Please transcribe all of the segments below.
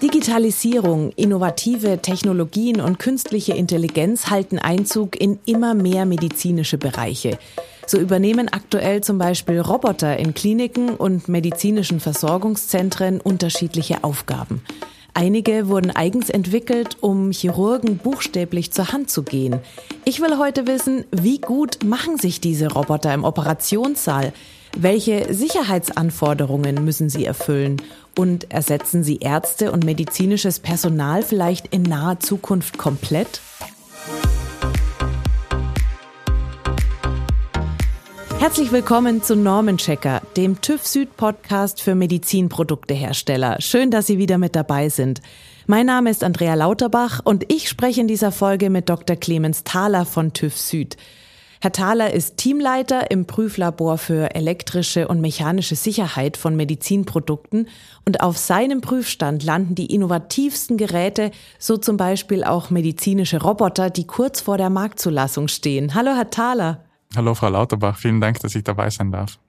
Digitalisierung, innovative Technologien und künstliche Intelligenz halten Einzug in immer mehr medizinische Bereiche. So übernehmen aktuell zum Beispiel Roboter in Kliniken und medizinischen Versorgungszentren unterschiedliche Aufgaben. Einige wurden eigens entwickelt, um Chirurgen buchstäblich zur Hand zu gehen. Ich will heute wissen, wie gut machen sich diese Roboter im Operationssaal? Welche Sicherheitsanforderungen müssen sie erfüllen? Und ersetzen sie Ärzte und medizinisches Personal vielleicht in naher Zukunft komplett? Herzlich willkommen zu Normenchecker, dem TÜV Süd Podcast für Medizinproduktehersteller. Schön, dass Sie wieder mit dabei sind. Mein Name ist Andrea Lauterbach und ich spreche in dieser Folge mit Dr. Clemens Thaler von TÜV Süd. Herr Thaler ist Teamleiter im Prüflabor für elektrische und mechanische Sicherheit von Medizinprodukten und auf seinem Prüfstand landen die innovativsten Geräte, so zum Beispiel auch medizinische Roboter, die kurz vor der Marktzulassung stehen. Hallo, Herr Thaler. Hallo, Frau Lauterbach. Vielen Dank, dass ich dabei sein darf.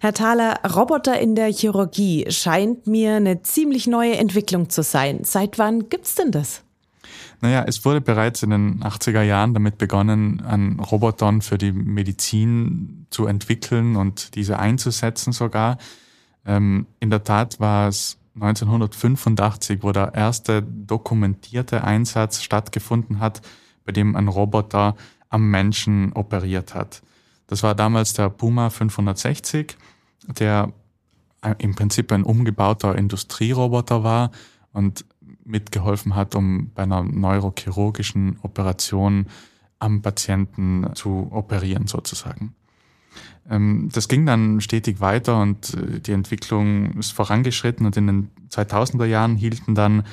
Herr Thaler, Roboter in der Chirurgie scheint mir eine ziemlich neue Entwicklung zu sein. Seit wann gibt's denn das? Naja, es wurde bereits in den 80er Jahren damit begonnen, an Robotern für die Medizin zu entwickeln und diese einzusetzen sogar. Ähm, in der Tat war es 1985, wo der erste dokumentierte Einsatz stattgefunden hat, bei dem ein Roboter am Menschen operiert hat. Das war damals der Puma 560, der im Prinzip ein umgebauter Industrieroboter war und mitgeholfen hat, um bei einer neurochirurgischen Operation am Patienten zu operieren sozusagen. Ähm, das ging dann stetig weiter und äh, die Entwicklung ist vorangeschritten und in den 2000er Jahren hielten dann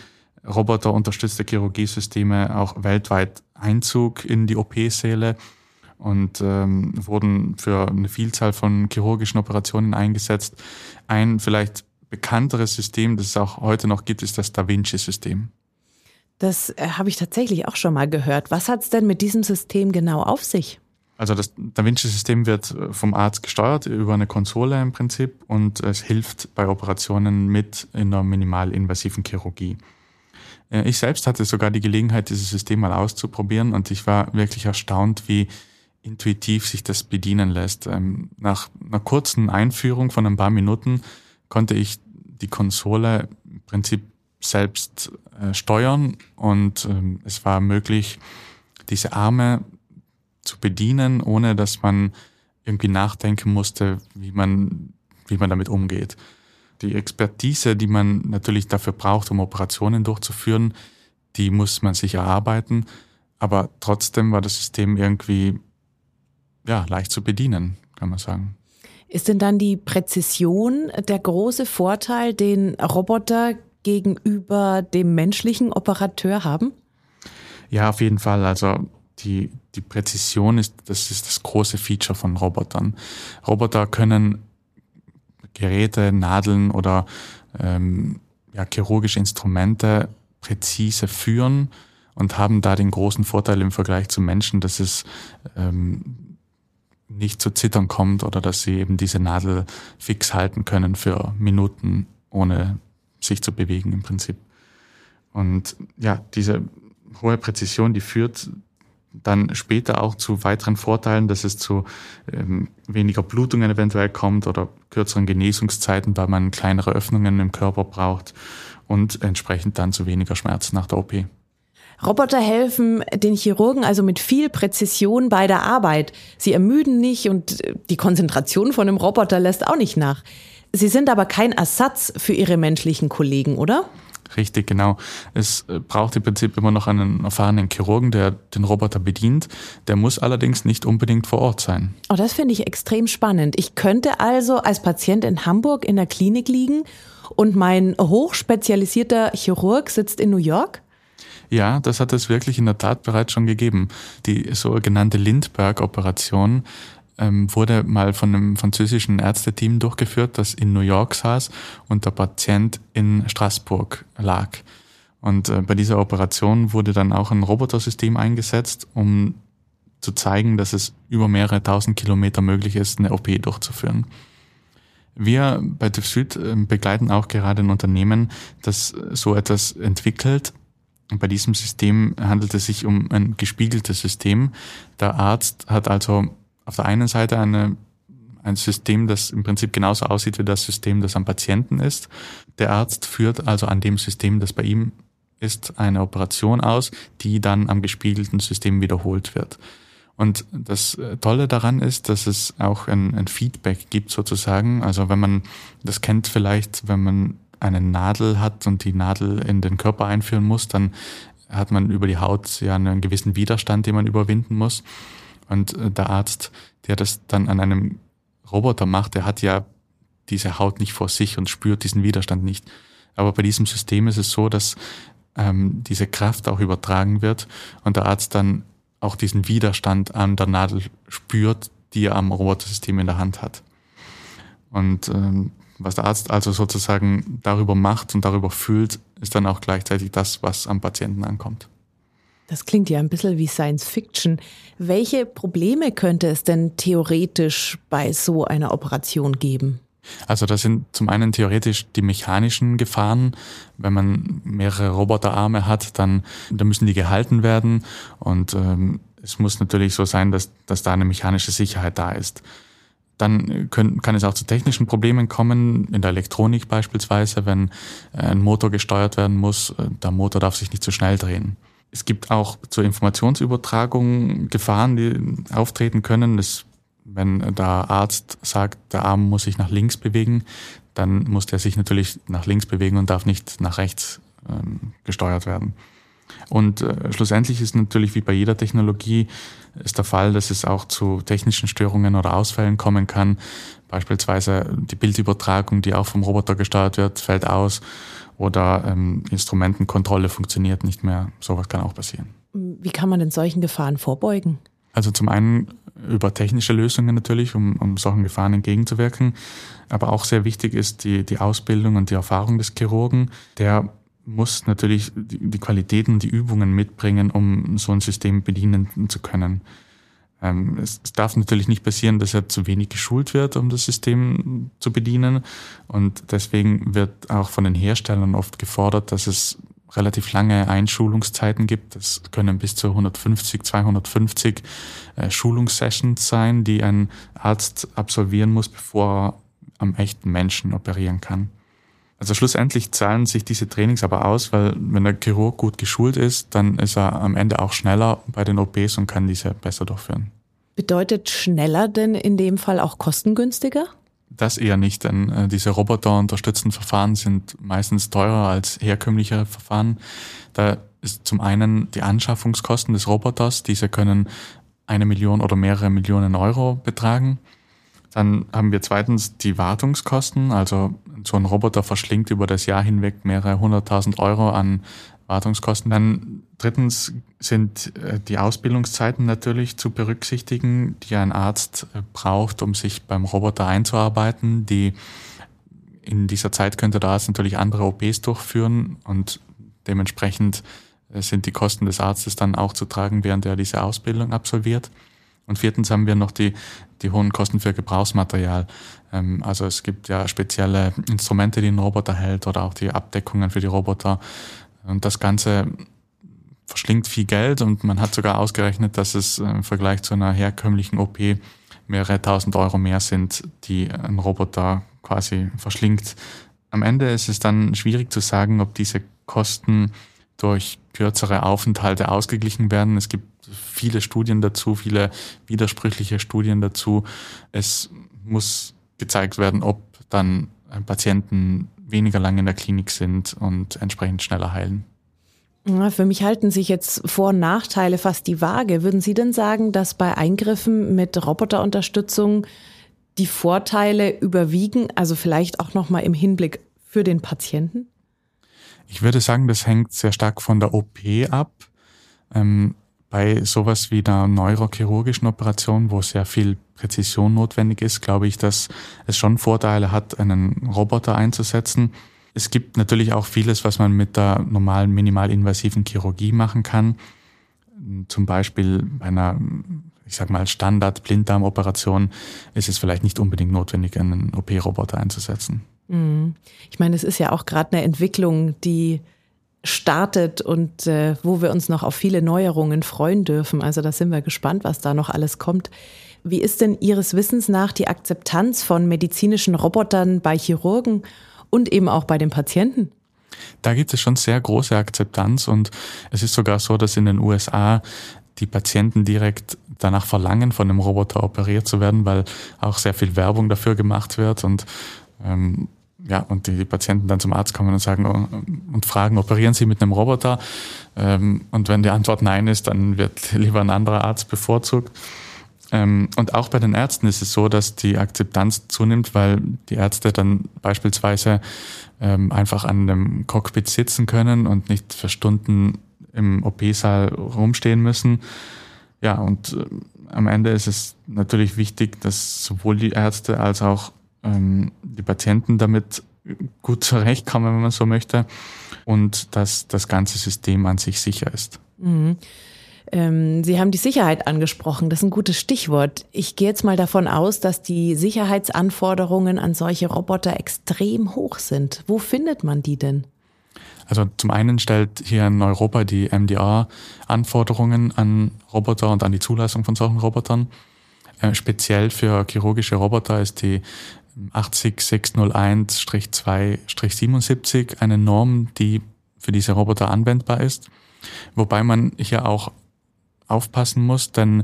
roboterunterstützte Chirurgiesysteme auch weltweit Einzug in die OP-Säle und ähm, wurden für eine Vielzahl von chirurgischen Operationen eingesetzt. Ein vielleicht bekannteres System, das es auch heute noch gibt, ist das Da Vinci-System. Das äh, habe ich tatsächlich auch schon mal gehört. Was hat es denn mit diesem System genau auf sich? Also das Da Vinci-System wird äh, vom Arzt gesteuert über eine Konsole im Prinzip und es hilft bei Operationen mit in der minimalinvasiven Chirurgie. Äh, ich selbst hatte sogar die Gelegenheit, dieses System mal auszuprobieren und ich war wirklich erstaunt, wie intuitiv sich das bedienen lässt. Ähm, nach einer kurzen Einführung von ein paar Minuten konnte ich die Konsole im Prinzip selbst äh, steuern und ähm, es war möglich, diese Arme zu bedienen, ohne dass man irgendwie nachdenken musste, wie man, wie man damit umgeht die Expertise, die man natürlich dafür braucht, um Operationen durchzuführen, die muss man sich erarbeiten. Aber trotzdem war das System irgendwie ja, leicht zu bedienen, kann man sagen. Ist denn dann die Präzision der große Vorteil, den Roboter gegenüber dem menschlichen Operateur haben? Ja, auf jeden Fall. Also die, die Präzision ist, das ist das große Feature von Robotern. Roboter können Geräte, Nadeln oder ähm, ja, chirurgische Instrumente präzise führen und haben da den großen Vorteil im Vergleich zu Menschen, dass es ähm, nicht zu zittern kommt oder dass sie eben diese Nadel fix halten können für Minuten, ohne sich zu bewegen im Prinzip. Und ja, diese hohe Präzision, die führt dann später auch zu weiteren Vorteilen, dass es zu ähm, weniger Blutungen eventuell kommt oder kürzeren Genesungszeiten, weil man kleinere Öffnungen im Körper braucht und entsprechend dann zu weniger Schmerzen nach der OP. Roboter helfen den Chirurgen also mit viel Präzision bei der Arbeit. Sie ermüden nicht und die Konzentration von einem Roboter lässt auch nicht nach. Sie sind aber kein Ersatz für ihre menschlichen Kollegen, oder? Richtig, genau. Es äh, braucht im Prinzip immer noch einen erfahrenen Chirurgen, der den Roboter bedient. Der muss allerdings nicht unbedingt vor Ort sein. Oh, das finde ich extrem spannend. Ich könnte also als Patient in Hamburg in der Klinik liegen und mein hochspezialisierter Chirurg sitzt in New York? Ja, das hat es wirklich in der Tat bereits schon gegeben. Die sogenannte Lindbergh-Operation ähm, wurde mal von einem französischen Ärzteteam durchgeführt, das in New York saß und der Patient in Straßburg lag. Und äh, bei dieser Operation wurde dann auch ein Robotersystem eingesetzt, um zu zeigen, dass es über mehrere tausend Kilometer möglich ist, eine OP durchzuführen. Wir bei TÜV Süd ähm, begleiten auch gerade ein Unternehmen, das so etwas entwickelt. Bei diesem System handelt es sich um ein gespiegeltes System. Der Arzt hat also auf der einen Seite eine, ein System, das im Prinzip genauso aussieht wie das System, das am Patienten ist. Der Arzt führt also an dem System, das bei ihm ist, eine Operation aus, die dann am gespiegelten System wiederholt wird. Und das äh, Tolle daran ist, dass es auch ein, ein, Feedback gibt sozusagen. Also wenn man, das kennt vielleicht, wenn man eine Nadel hat und die Nadel in den Körper einführen muss, dann hat man über die Haut ja einen gewissen Widerstand, den man überwinden muss. Und äh, der Arzt, der das dann an einem Roboter macht, der hat ja diese Haut nicht vor sich und spürt diesen Widerstand nicht. Aber bei diesem System ist es so, dass ähm, diese Kraft auch übertragen wird und der Arzt dann auch diesen Widerstand an der Nadel spürt, die er am Robotersystem in der Hand hat. Und ähm, was der Arzt also sozusagen darüber macht und darüber fühlt, ist dann auch gleichzeitig das, was am Patienten ankommt. Das klingt ja ein bisschen wie Science Fiction. Welche Probleme könnte es denn theoretisch bei so einer Operation geben? Also das sind zum einen theoretisch die mechanischen Gefahren. Wenn man mehrere Roboterarme hat, dann, dann müssen die gehalten werden und ähm, es muss natürlich so sein, dass, dass da eine mechanische Sicherheit da ist. Dann können, kann es auch zu technischen Problemen kommen, in der Elektronik beispielsweise, wenn ein Motor gesteuert werden muss, der Motor darf sich nicht zu schnell drehen. Es gibt auch zur Informationsübertragung Gefahren, die auftreten können. Das wenn der Arzt sagt, der Arm muss sich nach links bewegen, dann muss der sich natürlich nach links bewegen und darf nicht nach rechts ähm, gesteuert werden. Und äh, schlussendlich ist natürlich wie bei jeder Technologie ist der Fall, dass es auch zu technischen Störungen oder Ausfällen kommen kann. Beispielsweise die Bildübertragung, die auch vom Roboter gesteuert wird, fällt aus oder ähm, Instrumentenkontrolle funktioniert nicht mehr. Sowas kann auch passieren. Wie kann man denn solchen Gefahren vorbeugen? Also zum einen über technische Lösungen natürlich, um, um solchen Gefahren entgegenzuwirken. Aber auch sehr wichtig ist die, die Ausbildung und die Erfahrung des Chirurgen. Der muss natürlich die, Qualitäten, die Übungen mitbringen, um so ein System bedienen zu können. Ähm, es, es darf natürlich nicht passieren, dass er zu wenig geschult wird, um das System zu bedienen. Und deswegen wird auch von den Herstellern oft gefordert, dass es relativ lange Einschulungszeiten gibt. Das können bis zu 150, 250 äh, Schulungssessions sein, die ein Arzt absolvieren muss, bevor er am echten Menschen operieren kann. Also schlussendlich zahlen sich diese Trainings aber aus, weil wenn der Chirurg gut geschult ist, dann ist er am Ende auch schneller bei den OPs und kann diese besser durchführen. Bedeutet schneller denn in dem Fall auch kostengünstiger? Das eher nicht, denn äh, diese roboterunterstützten Verfahren sind meistens teurer als herkömmliche Verfahren. Da ist zum einen die Anschaffungskosten des Roboters, diese können eine Million oder mehrere Millionen Euro betragen. Dann haben wir zweitens die Wartungskosten, also so ein Roboter verschlingt über das Jahr hinweg mehrere hunderttausend Euro an Wartungskosten. Dann drittens sind äh, die Ausbildungszeiten natürlich zu berücksichtigen, die ein Arzt äh, braucht, um sich beim Roboter einzuarbeiten. Die in dieser Zeit könnte der Arzt natürlich andere OPs durchführen und dementsprechend äh, sind die Kosten des Arztes dann auch zu tragen, während er diese Ausbildung absolviert. Und viertens haben wir noch die, die hohen Kosten für Gebrauchsmaterial. Ähm, also es gibt ja spezielle Instrumente, die ein Roboter hält oder auch die Abdeckungen für die Roboter. Und das Ganze verschlingt viel Geld und man hat sogar ausgerechnet, dass es im Vergleich zu einer herkömmlichen OP mehrere tausend Euro mehr sind, die ein Roboter quasi verschlingt. Am Ende ist es dann schwierig zu sagen, ob diese Kosten durch kürzere Aufenthalte ausgeglichen werden. Es gibt viele Studien dazu, viele widersprüchliche Studien dazu. Es muss gezeigt werden, ob dann Patienten weniger lange in der Klinik sind und entsprechend schneller heilen. Für mich halten sich jetzt Vor- und Nachteile fast die Waage. Würden Sie denn sagen, dass bei Eingriffen mit Roboterunterstützung die Vorteile überwiegen, also vielleicht auch nochmal im Hinblick für den Patienten? Ich würde sagen, das hängt sehr stark von der OP ab. Ähm, bei sowas wie einer neurochirurgischen Operation, wo sehr viel Präzision notwendig ist, glaube ich, dass es schon Vorteile hat, einen Roboter einzusetzen. Es gibt natürlich auch vieles, was man mit der normalen minimalinvasiven Chirurgie machen kann. Zum Beispiel bei einer ich sag mal, Standard-Blinddarmoperation ist es vielleicht nicht unbedingt notwendig, einen OP-Roboter einzusetzen. Mhm. Ich meine, es ist ja auch gerade eine Entwicklung, die startet und äh, wo wir uns noch auf viele Neuerungen freuen dürfen. Also da sind wir gespannt, was da noch alles kommt. Wie ist denn Ihres Wissens nach die Akzeptanz von medizinischen Robotern bei Chirurgen und eben auch bei den Patienten? Da gibt es schon sehr große Akzeptanz und es ist sogar so, dass in den USA die Patienten direkt danach verlangen, von einem Roboter operiert zu werden, weil auch sehr viel Werbung dafür gemacht wird und ähm, ja, und die, Patienten dann zum Arzt kommen und sagen oh, und fragen, operieren Sie mit einem Roboter? Ähm, und wenn die Antwort nein ist, dann wird lieber ein anderer Arzt bevorzugt. Ähm, und auch bei den Ärzten ist es so, dass die Akzeptanz zunimmt, weil die Ärzte dann beispielsweise ähm, einfach an dem Cockpit sitzen können und nicht für Stunden im OP-Saal rumstehen müssen. Ja, und äh, am Ende ist es natürlich wichtig, dass sowohl die Ärzte als auch ähm, die Patienten damit gut zurechtkommen, wenn man so möchte, und dass das ganze System an sich sicher ist. Mhm. Ähm, Sie haben die Sicherheit angesprochen, das ist ein gutes Stichwort. Ich gehe jetzt mal davon aus, dass die Sicherheitsanforderungen an solche Roboter extrem hoch sind. Wo findet man die denn? Also zum einen stellt hier in Europa die MDR Anforderungen an Roboter und an die Zulassung von solchen Robotern. Äh, speziell für chirurgische Roboter ist die 80601-2-77 eine Norm, die für diese Roboter anwendbar ist. Wobei man hier auch aufpassen muss, denn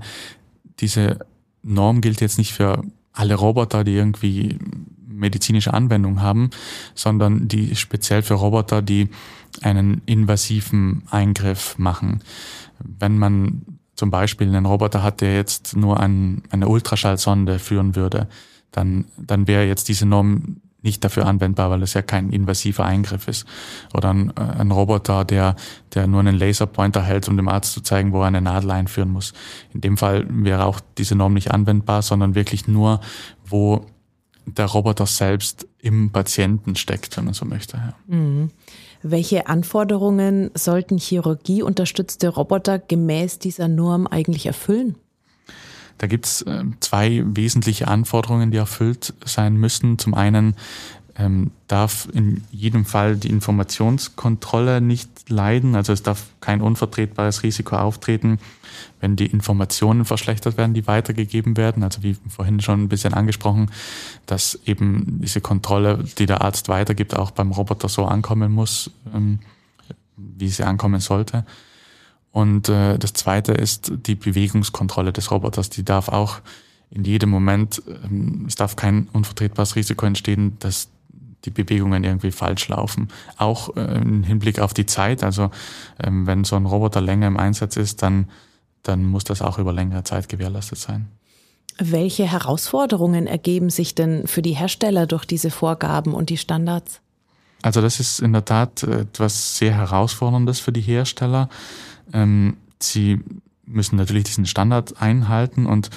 diese Norm gilt jetzt nicht für alle Roboter, die irgendwie medizinische Anwendung haben, sondern die speziell für Roboter, die einen invasiven Eingriff machen. Wenn man zum Beispiel einen Roboter hat, der jetzt nur ein, eine Ultraschallsonde führen würde, dann, dann wäre jetzt diese Norm nicht dafür anwendbar, weil es ja kein invasiver Eingriff ist. Oder ein, äh, ein, Roboter, der, der nur einen Laserpointer hält, um dem Arzt zu zeigen, wo er eine Nadel einführen muss. In dem Fall wäre auch diese Norm nicht anwendbar, sondern wirklich nur, wo der Roboter selbst im Patienten steckt, wenn man so möchte. Ja. Mhm. Welche Anforderungen sollten chirurgieunterstützte Roboter gemäß dieser Norm eigentlich erfüllen? Da gibt es äh, zwei wesentliche Anforderungen, die erfüllt sein müssen. Zum einen ähm, darf in jedem Fall die Informationskontrolle nicht leiden, also es darf kein unvertretbares Risiko auftreten, wenn die Informationen verschlechtert werden, die weitergegeben werden. Also wie vorhin schon ein bisschen angesprochen, dass eben diese Kontrolle, die der Arzt weitergibt, auch beim Roboter so ankommen muss, ähm, wie sie ankommen sollte. Und äh, das Zweite ist die Bewegungskontrolle des Roboters. Die darf auch in jedem Moment, ähm, es darf kein unvertretbares Risiko entstehen, dass die Bewegungen irgendwie falsch laufen. Auch äh, im Hinblick auf die Zeit. Also ähm, wenn so ein Roboter länger im Einsatz ist, dann, dann muss das auch über längere Zeit gewährleistet sein. Welche Herausforderungen ergeben sich denn für die Hersteller durch diese Vorgaben und die Standards? Also das ist in der Tat etwas sehr Herausforderndes für die Hersteller. Ähm, sie müssen natürlich diesen Standard einhalten und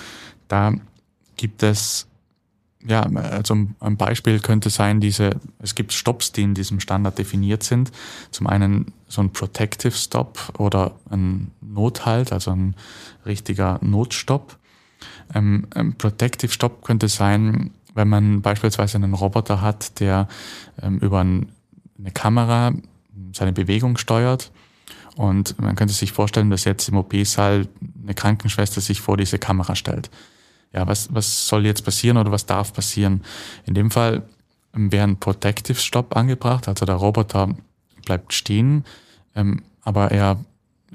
da gibt es ja, also ein Beispiel könnte sein, diese, es gibt Stops, die in diesem Standard definiert sind. Zum einen so ein Protective Stop oder ein Nothalt, also ein richtiger Notstopp. Ähm, ein Protective Stop könnte sein, wenn man beispielsweise einen Roboter hat, der ähm, über ein, eine Kamera seine Bewegung steuert und man könnte sich vorstellen, dass jetzt im OP-Saal eine Krankenschwester sich vor diese Kamera stellt. Ja, was, was soll jetzt passieren oder was darf passieren? In dem Fall wäre ein Protective Stop angebracht, also der Roboter bleibt stehen, ähm, aber er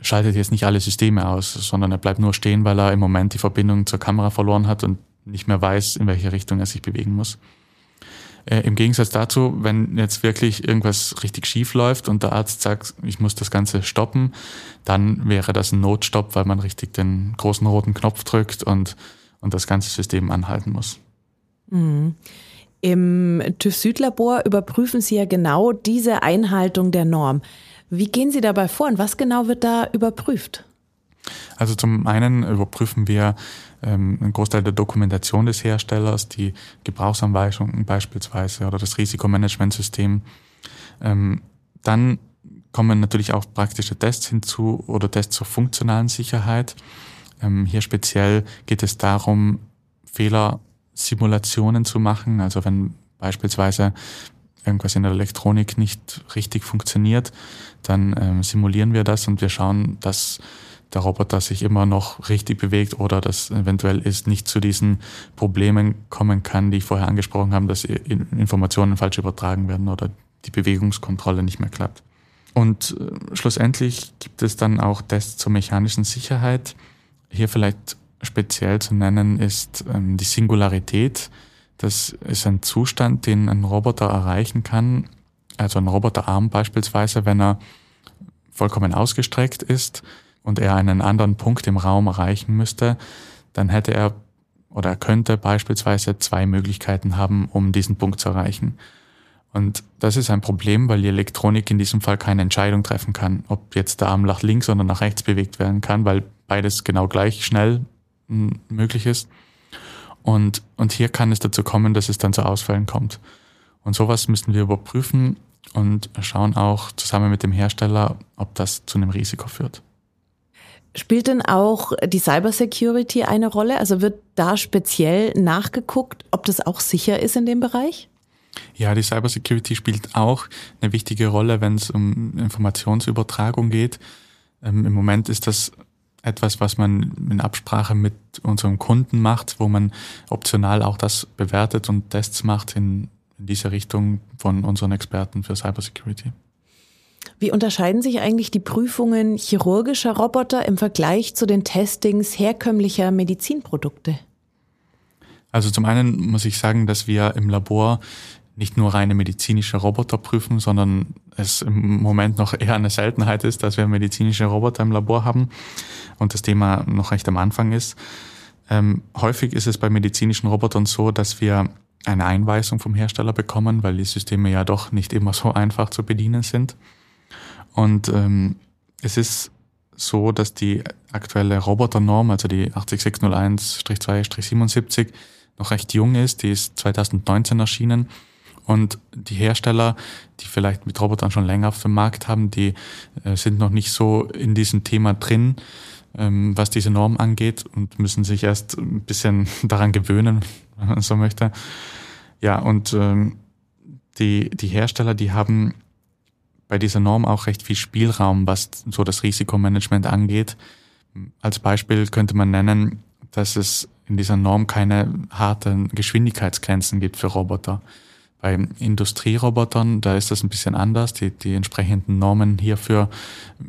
schaltet jetzt nicht alle Systeme aus, sondern er bleibt nur stehen, weil er im Moment die Verbindung zur Kamera verloren hat und nicht mehr weiß, in welche Richtung er sich bewegen muss. Äh, Im Gegensatz dazu, wenn jetzt wirklich irgendwas richtig schief läuft und der Arzt sagt, ich muss das Ganze stoppen, dann wäre das ein Notstopp, weil man richtig den großen roten Knopf drückt und, und das ganze System anhalten muss. Mhm. Im TÜV Südlabor überprüfen Sie ja genau diese Einhaltung der Norm. Wie gehen Sie dabei vor und was genau wird da überprüft? Also zum einen überprüfen wir ähm, ein Großteil der Dokumentation des Herstellers, die Gebrauchsanweisungen beispielsweise oder das Risikomanagementsystem. Ähm, dann kommen natürlich auch praktische Tests hinzu oder Tests zur funktionalen Sicherheit. Ähm, hier speziell geht es darum, Fehlersimulationen zu machen. Also wenn beispielsweise irgendwas in der Elektronik nicht richtig funktioniert, dann ähm, simulieren wir das und wir schauen, dass der Roboter sich immer noch richtig bewegt oder dass eventuell es nicht zu diesen Problemen kommen kann, die ich vorher angesprochen habe, dass Informationen falsch übertragen werden oder die Bewegungskontrolle nicht mehr klappt. Und äh, schlussendlich gibt es dann auch Tests zur mechanischen Sicherheit. Hier vielleicht speziell zu nennen ist ähm, die Singularität. Das ist ein Zustand, den ein Roboter erreichen kann. Also ein Roboterarm beispielsweise, wenn er vollkommen ausgestreckt ist und er einen anderen Punkt im Raum erreichen müsste, dann hätte er oder er könnte beispielsweise zwei Möglichkeiten haben, um diesen Punkt zu erreichen. Und das ist ein Problem, weil die Elektronik in diesem Fall keine Entscheidung treffen kann, ob jetzt der Arm nach links oder nach rechts bewegt werden kann, weil beides genau gleich schnell hm, möglich ist. Und, und hier kann es dazu kommen, dass es dann zu Ausfällen kommt. Und sowas müssen wir überprüfen und schauen auch zusammen mit dem Hersteller, ob das zu einem Risiko führt. Spielt denn auch die Cybersecurity eine Rolle? Also wird da speziell nachgeguckt, ob das auch sicher ist in dem Bereich? Ja, die Cybersecurity spielt auch eine wichtige Rolle, wenn es um Informationsübertragung geht. Ähm, Im Moment ist das etwas, was man in Absprache mit unserem Kunden macht, wo man optional auch das bewertet und Tests macht in, in diese Richtung von unseren Experten für Cybersecurity. Wie unterscheiden sich eigentlich die Prüfungen chirurgischer Roboter im Vergleich zu den Testings herkömmlicher Medizinprodukte? Also zum einen muss ich sagen, dass wir im Labor nicht nur reine medizinische Roboter prüfen, sondern es im Moment noch eher eine Seltenheit ist, dass wir medizinische Roboter im Labor haben und das Thema noch recht am Anfang ist. Ähm, häufig ist es bei medizinischen Robotern so, dass wir eine Einweisung vom Hersteller bekommen, weil die Systeme ja doch nicht immer so einfach zu bedienen sind. Und ähm, es ist so, dass die aktuelle Roboternorm, also die 80601-2-77, noch recht jung ist. Die ist 2019 erschienen. Und die Hersteller, die vielleicht mit Robotern schon länger auf dem Markt haben, die äh, sind noch nicht so in diesem Thema drin, ähm, was diese Norm angeht und müssen sich erst ein bisschen daran gewöhnen, wenn man so möchte. Ja, und ähm, die, die Hersteller, die haben bei dieser Norm auch recht viel Spielraum, was so das Risikomanagement angeht. Als Beispiel könnte man nennen, dass es in dieser Norm keine harten Geschwindigkeitsgrenzen gibt für Roboter. Bei Industrierobotern, da ist das ein bisschen anders. Die, die entsprechenden Normen hierfür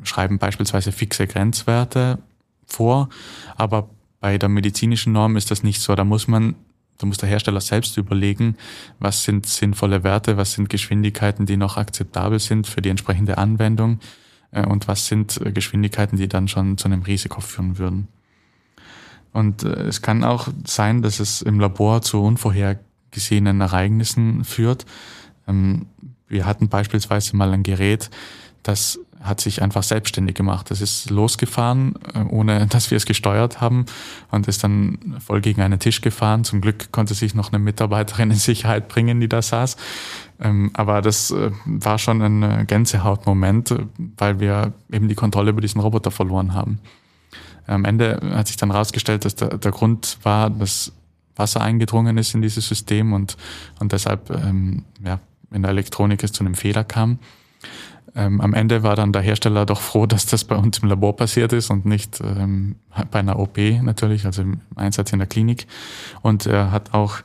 schreiben beispielsweise fixe Grenzwerte vor. Aber bei der medizinischen Norm ist das nicht so. Da muss man da muss der Hersteller selbst überlegen, was sind sinnvolle Werte, was sind Geschwindigkeiten, die noch akzeptabel sind für die entsprechende Anwendung äh, und was sind äh, Geschwindigkeiten, die dann schon zu einem Risiko führen würden. Und äh, es kann auch sein, dass es im Labor zu unvorhergesehenen Ereignissen führt. Ähm, wir hatten beispielsweise mal ein Gerät, das hat sich einfach selbstständig gemacht. Das ist losgefahren, äh, ohne dass wir es gesteuert haben und ist dann voll gegen einen Tisch gefahren. Zum Glück konnte sich noch eine Mitarbeiterin in Sicherheit bringen, die da saß. Ähm, aber das äh, war schon ein äh, Gänsehautmoment, weil wir eben die Kontrolle über diesen Roboter verloren haben. Am Ende hat sich dann herausgestellt, dass der, der Grund war, dass Wasser eingedrungen ist in dieses System und, und deshalb ähm, ja, in der Elektronik es zu einem Fehler kam. Ähm, am Ende war dann der Hersteller doch froh, dass das bei uns im Labor passiert ist und nicht ähm, bei einer OP natürlich, also im Einsatz in der Klinik. Und er hat auch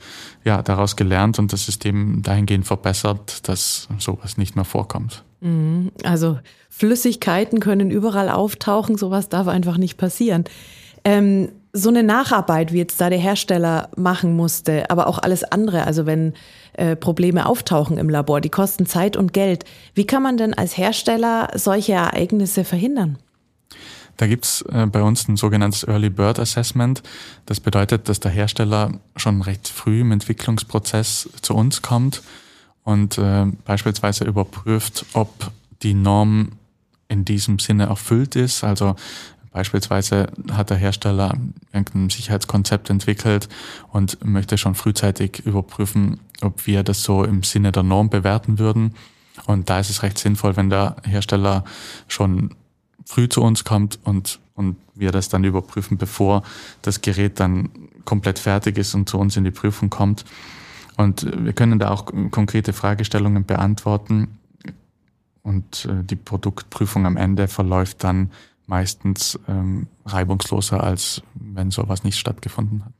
ja, daraus gelernt und das System dahingehend verbessert, dass sowas nicht mehr vorkommt. Mhm. Also Flüssigkeiten können überall auftauchen, sowas darf einfach nicht passieren. Ähm, so eine Nacharbeit, wie jetzt da der Hersteller machen musste, aber auch alles andere, also wenn äh, Probleme auftauchen im Labor, die kosten Zeit und Geld. Wie kann man denn als Hersteller solche Ereignisse verhindern? Da gibt's äh, bei uns ein sogenanntes Early Bird Assessment. Das bedeutet, dass der Hersteller schon recht früh im Entwicklungsprozess zu uns kommt und äh, beispielsweise überprüft, ob die Norm in diesem Sinne erfüllt ist. Also Beispielsweise hat der Hersteller irgendein Sicherheitskonzept entwickelt und möchte schon frühzeitig überprüfen, ob wir das so im Sinne der Norm bewerten würden. Und da ist es recht sinnvoll, wenn der Hersteller schon früh zu uns kommt und und wir das dann überprüfen, bevor das Gerät dann komplett fertig ist und zu uns in die Prüfung kommt. Und wir können da auch konkrete Fragestellungen beantworten. Und äh, die Produktprüfung am Ende verläuft dann meistens ähm, reibungsloser, als wenn sowas nicht stattgefunden hat.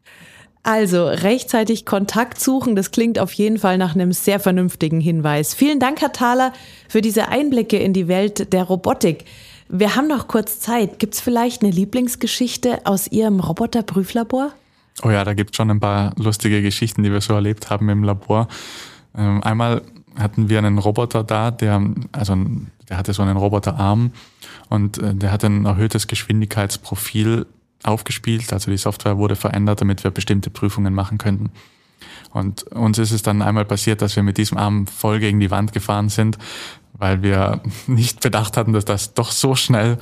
Also rechtzeitig Kontakt suchen, das klingt auf jeden Fall nach einem sehr vernünftigen Hinweis. Vielen Dank, Herr Thaler, für diese Einblicke in die Welt der Robotik. Wir haben noch kurz Zeit. Gibt es vielleicht eine Lieblingsgeschichte aus Ihrem Roboterprüflabor? Oh ja, da gibt es schon ein paar lustige Geschichten, die wir so erlebt haben im Labor. Ähm, einmal hatten wir einen Roboter da, der, also der hatte so einen Roboterarm und äh, der hatte ein erhöhtes Geschwindigkeitsprofil aufgespielt. Also die Software wurde verändert, damit wir bestimmte Prüfungen machen könnten. Und uns ist es dann einmal passiert, dass wir mit diesem Arm voll gegen die Wand gefahren sind, weil wir nicht bedacht hatten, dass das doch so schnell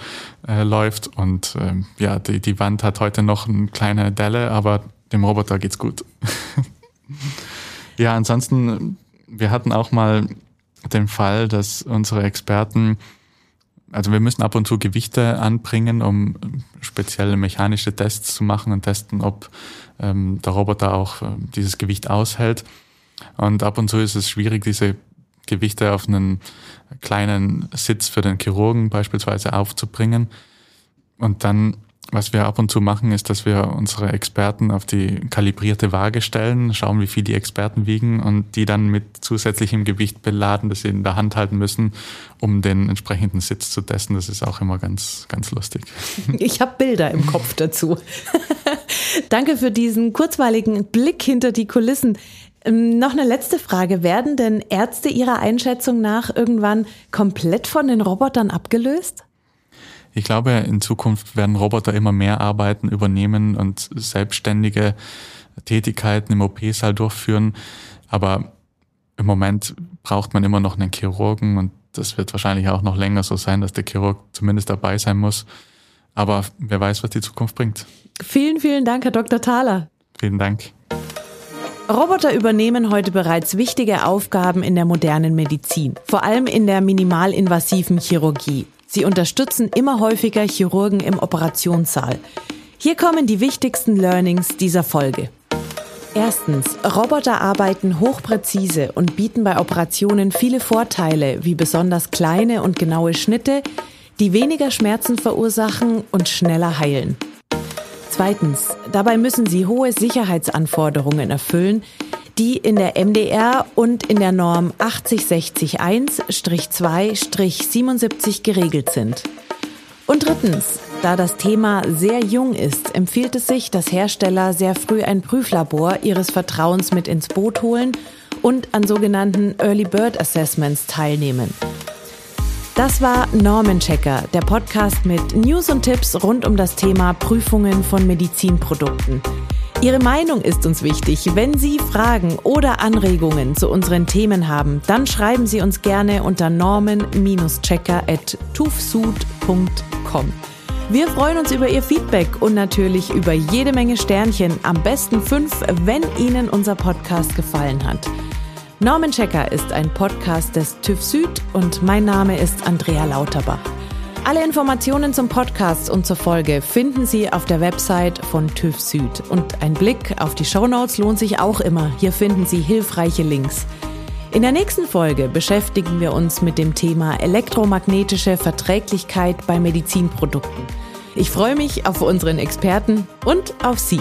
äh, läuft. Und ähm, ja, die, die Wand hat heute noch eine kleine Delle, aber dem Roboter geht's gut. ja, ansonsten, wir hatten auch mal den Fall, dass unsere Experten also wir müssen ab und zu Gewichte anbringen, um spezielle mechanische Tests zu machen und testen, ob ähm, der Roboter auch äh, dieses Gewicht aushält. Und ab und zu ist es schwierig, diese Gewichte auf einen kleinen Sitz für den Chirurgen beispielsweise aufzubringen. Und dann was wir ab und zu machen, ist, dass wir unsere Experten auf die kalibrierte Waage stellen, schauen, wie viel die Experten wiegen und die dann mit zusätzlichem Gewicht beladen, das sie in der Hand halten müssen, um den entsprechenden Sitz zu testen. Das ist auch immer ganz, ganz lustig. Ich habe Bilder im Kopf dazu. Danke für diesen kurzweiligen Blick hinter die Kulissen. Ähm, noch eine letzte Frage. Werden denn Ärzte Ihrer Einschätzung nach irgendwann komplett von den Robotern abgelöst? Ich glaube, in Zukunft werden Roboter immer mehr Arbeiten übernehmen und selbstständige Tätigkeiten im OP-Saal durchführen. Aber im Moment braucht man immer noch einen Chirurgen und das wird wahrscheinlich auch noch länger so sein, dass der Chirurg zumindest dabei sein muss. Aber wer weiß, was die Zukunft bringt. Vielen, vielen Dank, Herr Dr. Thaler. Vielen Dank. Roboter übernehmen heute bereits wichtige Aufgaben in der modernen Medizin, vor allem in der minimalinvasiven Chirurgie. Sie unterstützen immer häufiger Chirurgen im Operationssaal. Hier kommen die wichtigsten Learnings dieser Folge. Erstens, Roboter arbeiten hochpräzise und bieten bei Operationen viele Vorteile, wie besonders kleine und genaue Schnitte, die weniger Schmerzen verursachen und schneller heilen. Zweitens, dabei müssen sie hohe Sicherheitsanforderungen erfüllen, die in der MDR und in der Norm 80601-2-77 geregelt sind. Und drittens, da das Thema sehr jung ist, empfiehlt es sich, dass Hersteller sehr früh ein Prüflabor ihres Vertrauens mit ins Boot holen und an sogenannten Early Bird Assessments teilnehmen. Das war Normenchecker, der Podcast mit News und Tipps rund um das Thema Prüfungen von Medizinprodukten. Ihre Meinung ist uns wichtig. Wenn Sie Fragen oder Anregungen zu unseren Themen haben, dann schreiben Sie uns gerne unter normen-checker.tufsud.com. Wir freuen uns über Ihr Feedback und natürlich über jede Menge Sternchen, am besten fünf, wenn Ihnen unser Podcast gefallen hat. Norman Checker ist ein Podcast des TÜV Süd und mein Name ist Andrea Lauterbach. Alle Informationen zum Podcast und zur Folge finden Sie auf der Website von TÜV Süd. Und ein Blick auf die Shownotes lohnt sich auch immer. Hier finden Sie hilfreiche Links. In der nächsten Folge beschäftigen wir uns mit dem Thema elektromagnetische Verträglichkeit bei Medizinprodukten. Ich freue mich auf unseren Experten und auf Sie.